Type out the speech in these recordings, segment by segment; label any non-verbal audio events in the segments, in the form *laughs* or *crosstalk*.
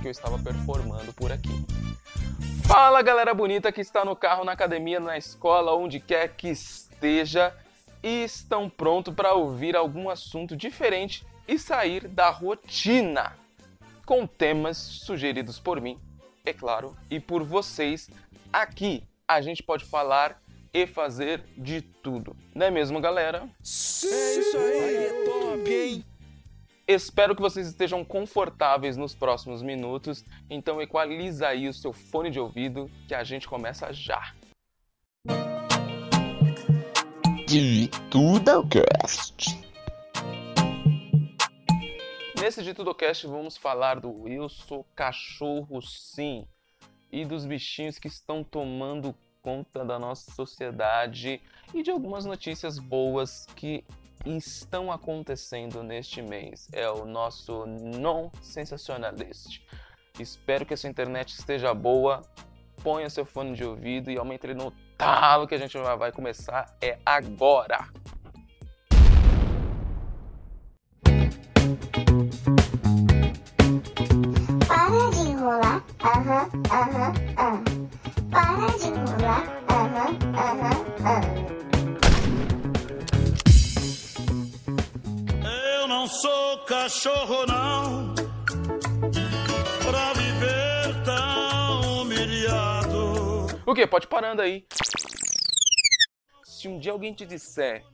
que eu estava performando por aqui. Fala galera bonita que está no carro, na academia, na escola, onde quer que esteja e estão prontos para ouvir algum assunto diferente e sair da rotina com temas sugeridos por mim, é claro, e por vocês. Aqui a gente pode falar e fazer de tudo. Não é mesmo, galera? Sim. É isso aí, é top, hein? Espero que vocês estejam confortáveis nos próximos minutos, então equaliza aí o seu fone de ouvido que a gente começa já. De tudo cast. Nesse de tudo cast vamos falar do Eu sou cachorro sim e dos bichinhos que estão tomando conta da nossa sociedade e de algumas notícias boas que estão acontecendo neste mês. É o nosso non sensacionalist. Espero que a sua internet esteja boa. Ponha seu fone de ouvido e aumente no talo que a gente vai começar é agora. Para de enrolar, aham, aham, aham. Para de enrolar, aham, aham, aham. Cachorro, não. Pra viver tão humilhado. O que? Pode parando aí. Se um dia alguém te disser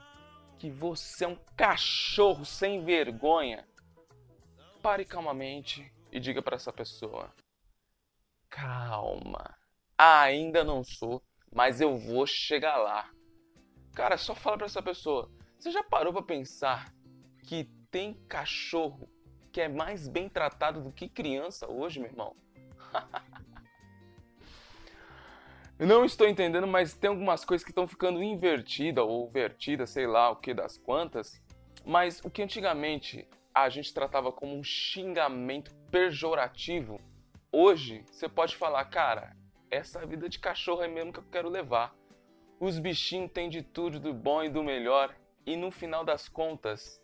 que você é um cachorro sem vergonha, pare calmamente e diga para essa pessoa: Calma, ainda não sou, mas eu vou chegar lá. Cara, só fala para essa pessoa: Você já parou para pensar que tem cachorro que é mais bem tratado do que criança hoje, meu irmão? *laughs* Não estou entendendo, mas tem algumas coisas que estão ficando invertidas ou vertidas, sei lá o que das quantas. Mas o que antigamente a gente tratava como um xingamento pejorativo, hoje você pode falar, cara, essa vida de cachorro é mesmo que eu quero levar. Os bichinhos têm de tudo, do bom e do melhor, e no final das contas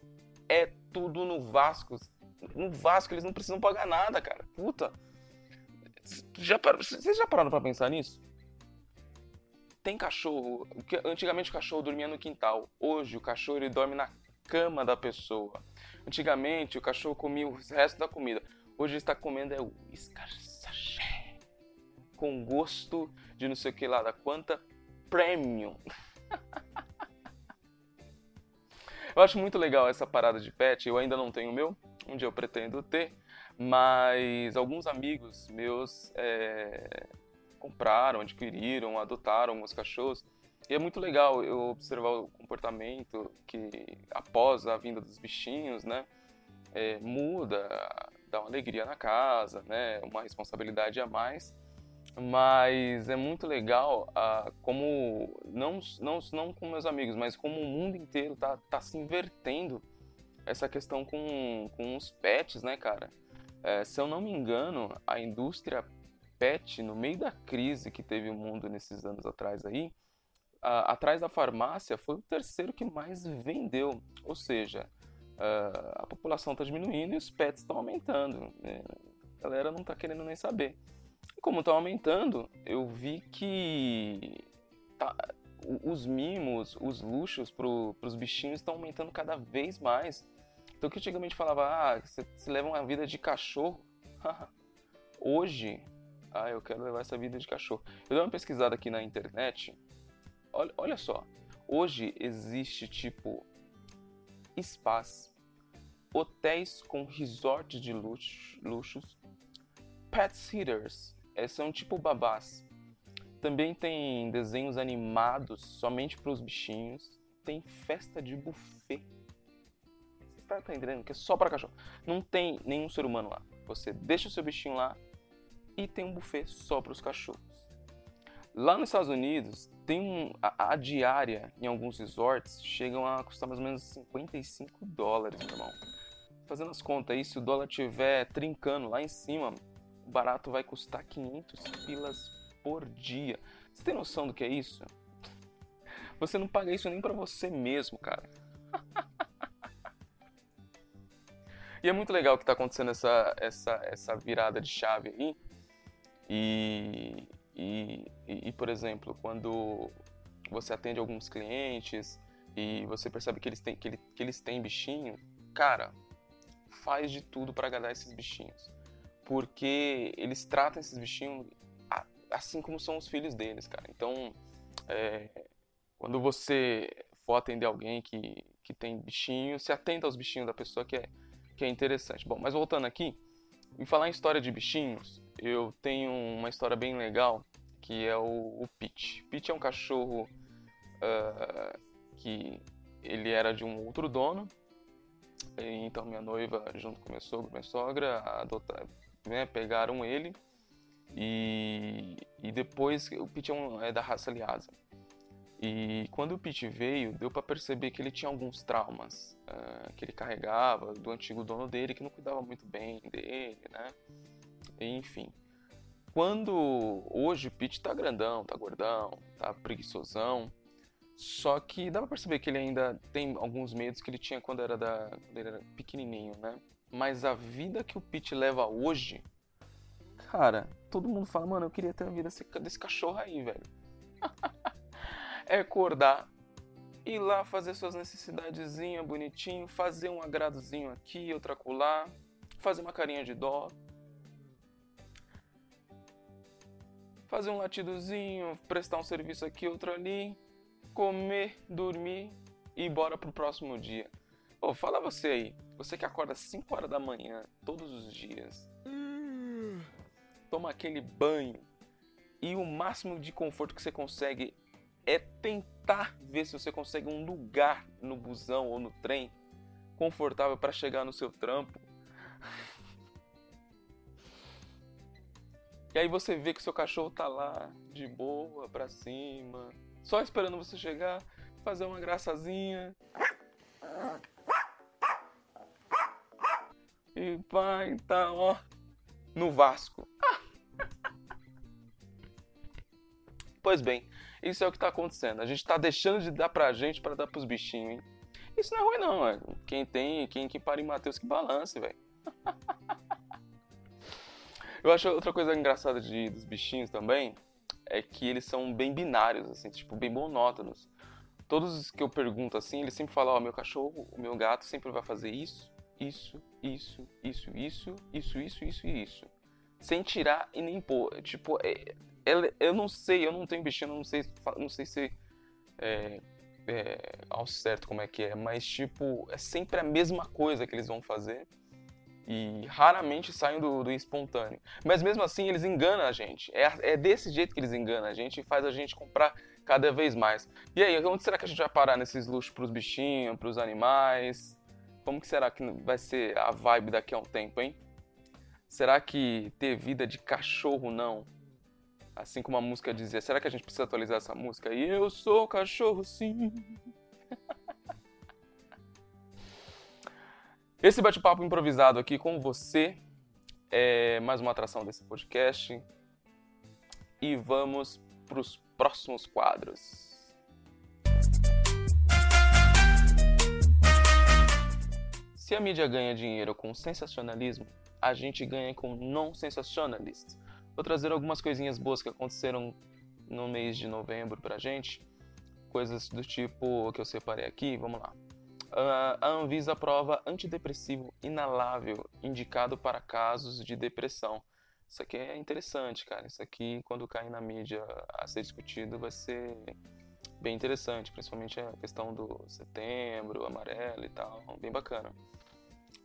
é tudo no Vasco. No Vasco eles não precisam pagar nada, cara. Puta. Já, vocês já pararam pra pensar nisso? tem cachorro. Antigamente o cachorro dormia no quintal. Hoje o cachorro ele dorme na cama da pessoa. Antigamente o cachorro comia o resto da comida. Hoje ele está comendo é o escarsaché. Com gosto de não sei o que lá da quanta premium. *laughs* eu acho muito legal essa parada de pet. Eu ainda não tenho o meu. Um dia eu pretendo ter. Mas alguns amigos meus é, compraram, adquiriram, adotaram alguns cachorros. E é muito legal eu observar o comportamento que, após a vinda dos bichinhos, né, é, muda, dá uma alegria na casa, né, uma responsabilidade a mais. Mas é muito legal ah, como, não, não, não com meus amigos, mas como o mundo inteiro tá, tá se invertendo essa questão com, com os pets, né, cara? É, se eu não me engano, a indústria pet, no meio da crise que teve o mundo nesses anos atrás aí, atrás da farmácia foi o terceiro que mais vendeu. Ou seja, a, a população está diminuindo e os pets estão aumentando. Né? A galera não está querendo nem saber. Como estão aumentando, eu vi que tá, os mimos, os luxos para os bichinhos estão aumentando cada vez mais. Então, que antigamente falava, ah, você, você leva uma vida de cachorro. *laughs* Hoje, ah, eu quero levar essa vida de cachorro. Eu dei uma pesquisada aqui na internet. Olha, olha só. Hoje existe tipo spas, hotéis com resorts de luxo, luxos, pet sitters, é, são tipo babás. Também tem desenhos animados somente para os bichinhos. Tem festa de buffet. Você está entendendo que é só para cachorro. Não tem nenhum ser humano lá. Você deixa o seu bichinho lá, e tem um buffet só para os cachorros. Lá nos Estados Unidos, tem um, a, a, diária em alguns resorts chegam a custar mais ou menos 55 dólares, meu irmão. Fazendo as contas aí, se o dólar estiver trincando lá em cima, barato vai custar 500 pilas por dia. Você tem noção do que é isso? Você não paga isso nem para você mesmo, cara. E é muito legal que tá acontecendo essa, essa, essa virada de chave aí. E, e, e, por exemplo, quando você atende alguns clientes e você percebe que eles têm, que, ele, que eles têm bichinho, cara, faz de tudo para agradar esses bichinhos. Porque eles tratam esses bichinhos assim como são os filhos deles, cara. Então, é, quando você for atender alguém que, que tem bichinho, se atenta aos bichinhos da pessoa que é, que é interessante. Bom, mas voltando aqui, em falar em história de bichinhos, eu tenho uma história bem legal que é o, o Pete. Pete é um cachorro uh, que ele era de um outro dono. Então minha noiva, junto com meu sogro, minha sogra, adotar, né, pegaram ele e, e depois o Pete é, um, é da raça Lhasa. E quando o Pete veio, deu para perceber que ele tinha alguns traumas uh, que ele carregava do antigo dono dele, que não cuidava muito bem dele, né? enfim. Quando hoje o Pete tá grandão, tá gordão, tá preguiçosão, só que dá pra perceber que ele ainda tem alguns medos que ele tinha quando era, da, quando ele era pequenininho, né? Mas a vida que o Pete leva hoje, cara, todo mundo fala, mano, eu queria ter a vida desse, cachorro aí, velho. *laughs* é acordar, ir lá fazer suas necessidadezinhas bonitinho, fazer um agradozinho aqui, outro acolá, fazer uma carinha de dó, fazer um latidozinho, prestar um serviço aqui, outro ali, comer, dormir e ir embora pro próximo dia. Ô, fala você aí, você que acorda 5 horas da manhã todos os dias, hum. toma aquele banho e o máximo de conforto que você consegue é tentar ver se você consegue um lugar no busão ou no trem confortável para chegar no seu trampo *laughs* E aí você vê que seu cachorro tá lá, de boa, pra cima, só esperando você chegar, fazer uma graçazinha. E pai tá, ó, no Vasco. *laughs* pois bem, isso é o que tá acontecendo. A gente tá deixando de dar pra gente para dar pros bichinhos, hein? Isso não é ruim não, é. Quem tem, quem que para em Mateus que balance, velho. *laughs* Eu acho outra coisa engraçada de, dos bichinhos também é que eles são bem binários, assim, tipo, bem monótonos. Todos os que eu pergunto assim, eles sempre falam, ó, oh, meu cachorro, o meu gato sempre vai fazer isso, isso, isso, isso, isso, isso, isso, isso e isso. Sem tirar e nem pôr. Tipo, é, é, eu não sei, eu não tenho bichinho, não sei, não sei se é, é, ao certo como é que é, mas tipo, é sempre a mesma coisa que eles vão fazer e raramente saem do, do, espontâneo. Mas mesmo assim, eles enganam a gente. É, é desse jeito que eles enganam a gente e faz a gente comprar cada vez mais. E aí, onde será que a gente vai parar nesses luxos para os bichinhos, para os animais? Como que será que vai ser a vibe daqui a um tempo, hein? Será que ter vida de cachorro não? Assim como a música dizia, será que a gente precisa atualizar essa música? E eu sou cachorro sim. *laughs* Esse bate-papo improvisado aqui com você é mais uma atração desse podcast. E vamos para os próximos quadros. Se a mídia ganha dinheiro com sensacionalismo, a gente ganha com non-sensacionalist. Vou trazer algumas coisinhas boas que aconteceram no mês de novembro pra gente. Coisas do tipo que eu separei aqui, vamos lá a Anvisa aprova antidepressivo inalável indicado para casos de depressão. Isso aqui é interessante, cara. Isso aqui, quando cair na mídia a ser discutido, vai ser bem interessante, principalmente a questão do setembro, amarelo e tal, bem bacana.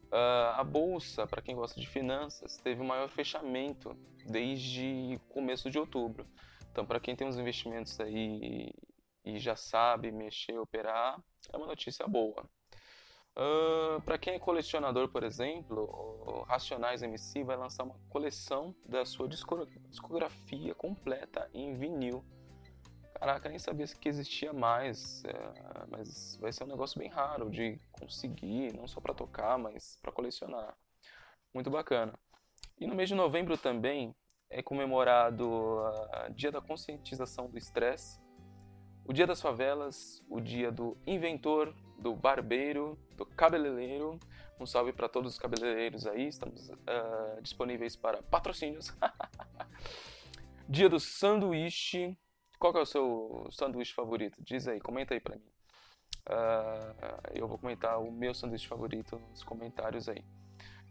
Uh, a bolsa, para quem gosta de finanças, teve o maior fechamento desde começo de outubro. Então, para quem tem uns investimentos aí e já sabe mexer, operar, é uma notícia boa. Uh, para quem é colecionador, por exemplo, o Racionais MC vai lançar uma coleção da sua discografia completa em vinil. Caraca, nem sabia que existia mais, é, mas vai ser um negócio bem raro de conseguir, não só para tocar, mas para colecionar. Muito bacana. E no mês de novembro também é comemorado o Dia da Conscientização do Estresse, o Dia das Favelas, o Dia do Inventor, do barbeiro, do cabeleireiro, Um salve para todos os cabeleireiros aí, estamos uh, disponíveis para patrocínios. *laughs* Dia do sanduíche. Qual é o seu sanduíche favorito? Diz aí, comenta aí para mim. Uh, eu vou comentar o meu sanduíche favorito nos comentários aí.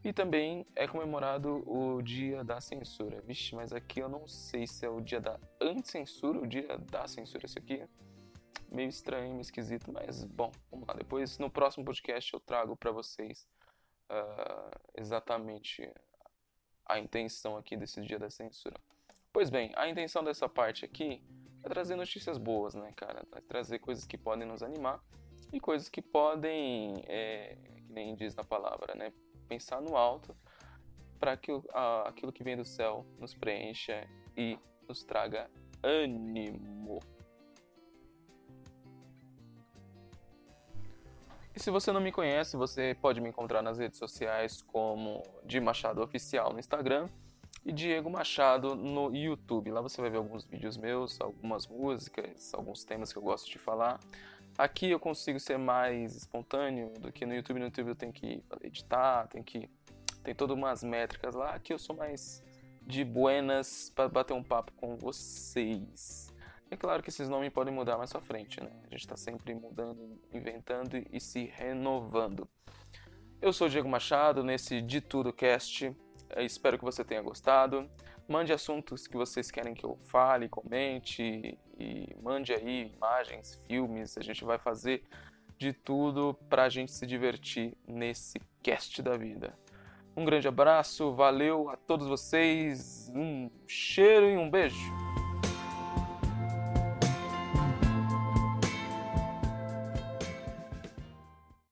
E também é comemorado o dia da censura. Vixe, mas aqui eu não sei se é o dia da anti-censura ou o dia da censura. Isso aqui meio estranho, meio esquisito, mas bom, vamos lá. Depois no próximo podcast eu trago para vocês uh, exatamente a intenção aqui desse dia da censura. Pois bem, a intenção dessa parte aqui é trazer notícias boas, né, cara? É trazer coisas que podem nos animar e coisas que podem, é, que nem diz na palavra, né? Pensar no alto para que uh, aquilo que vem do céu nos preencha e nos traga ânimo. E se você não me conhece, você pode me encontrar nas redes sociais como Di Machado Oficial no Instagram e Diego Machado no YouTube. Lá você vai ver alguns vídeos meus, algumas músicas, alguns temas que eu gosto de falar. Aqui eu consigo ser mais espontâneo do que no YouTube. No YouTube eu tenho que editar, tem que tem todas umas métricas lá. Aqui eu sou mais de buenas para bater um papo com vocês. É claro que esses nomes podem mudar mais pra frente, né? A gente está sempre mudando, inventando e se renovando. Eu sou o Diego Machado, nesse De Tudo Cast. Espero que você tenha gostado. Mande assuntos que vocês querem que eu fale, comente e mande aí imagens, filmes. A gente vai fazer de tudo para a gente se divertir nesse cast da vida. Um grande abraço, valeu a todos vocês, um cheiro e um beijo.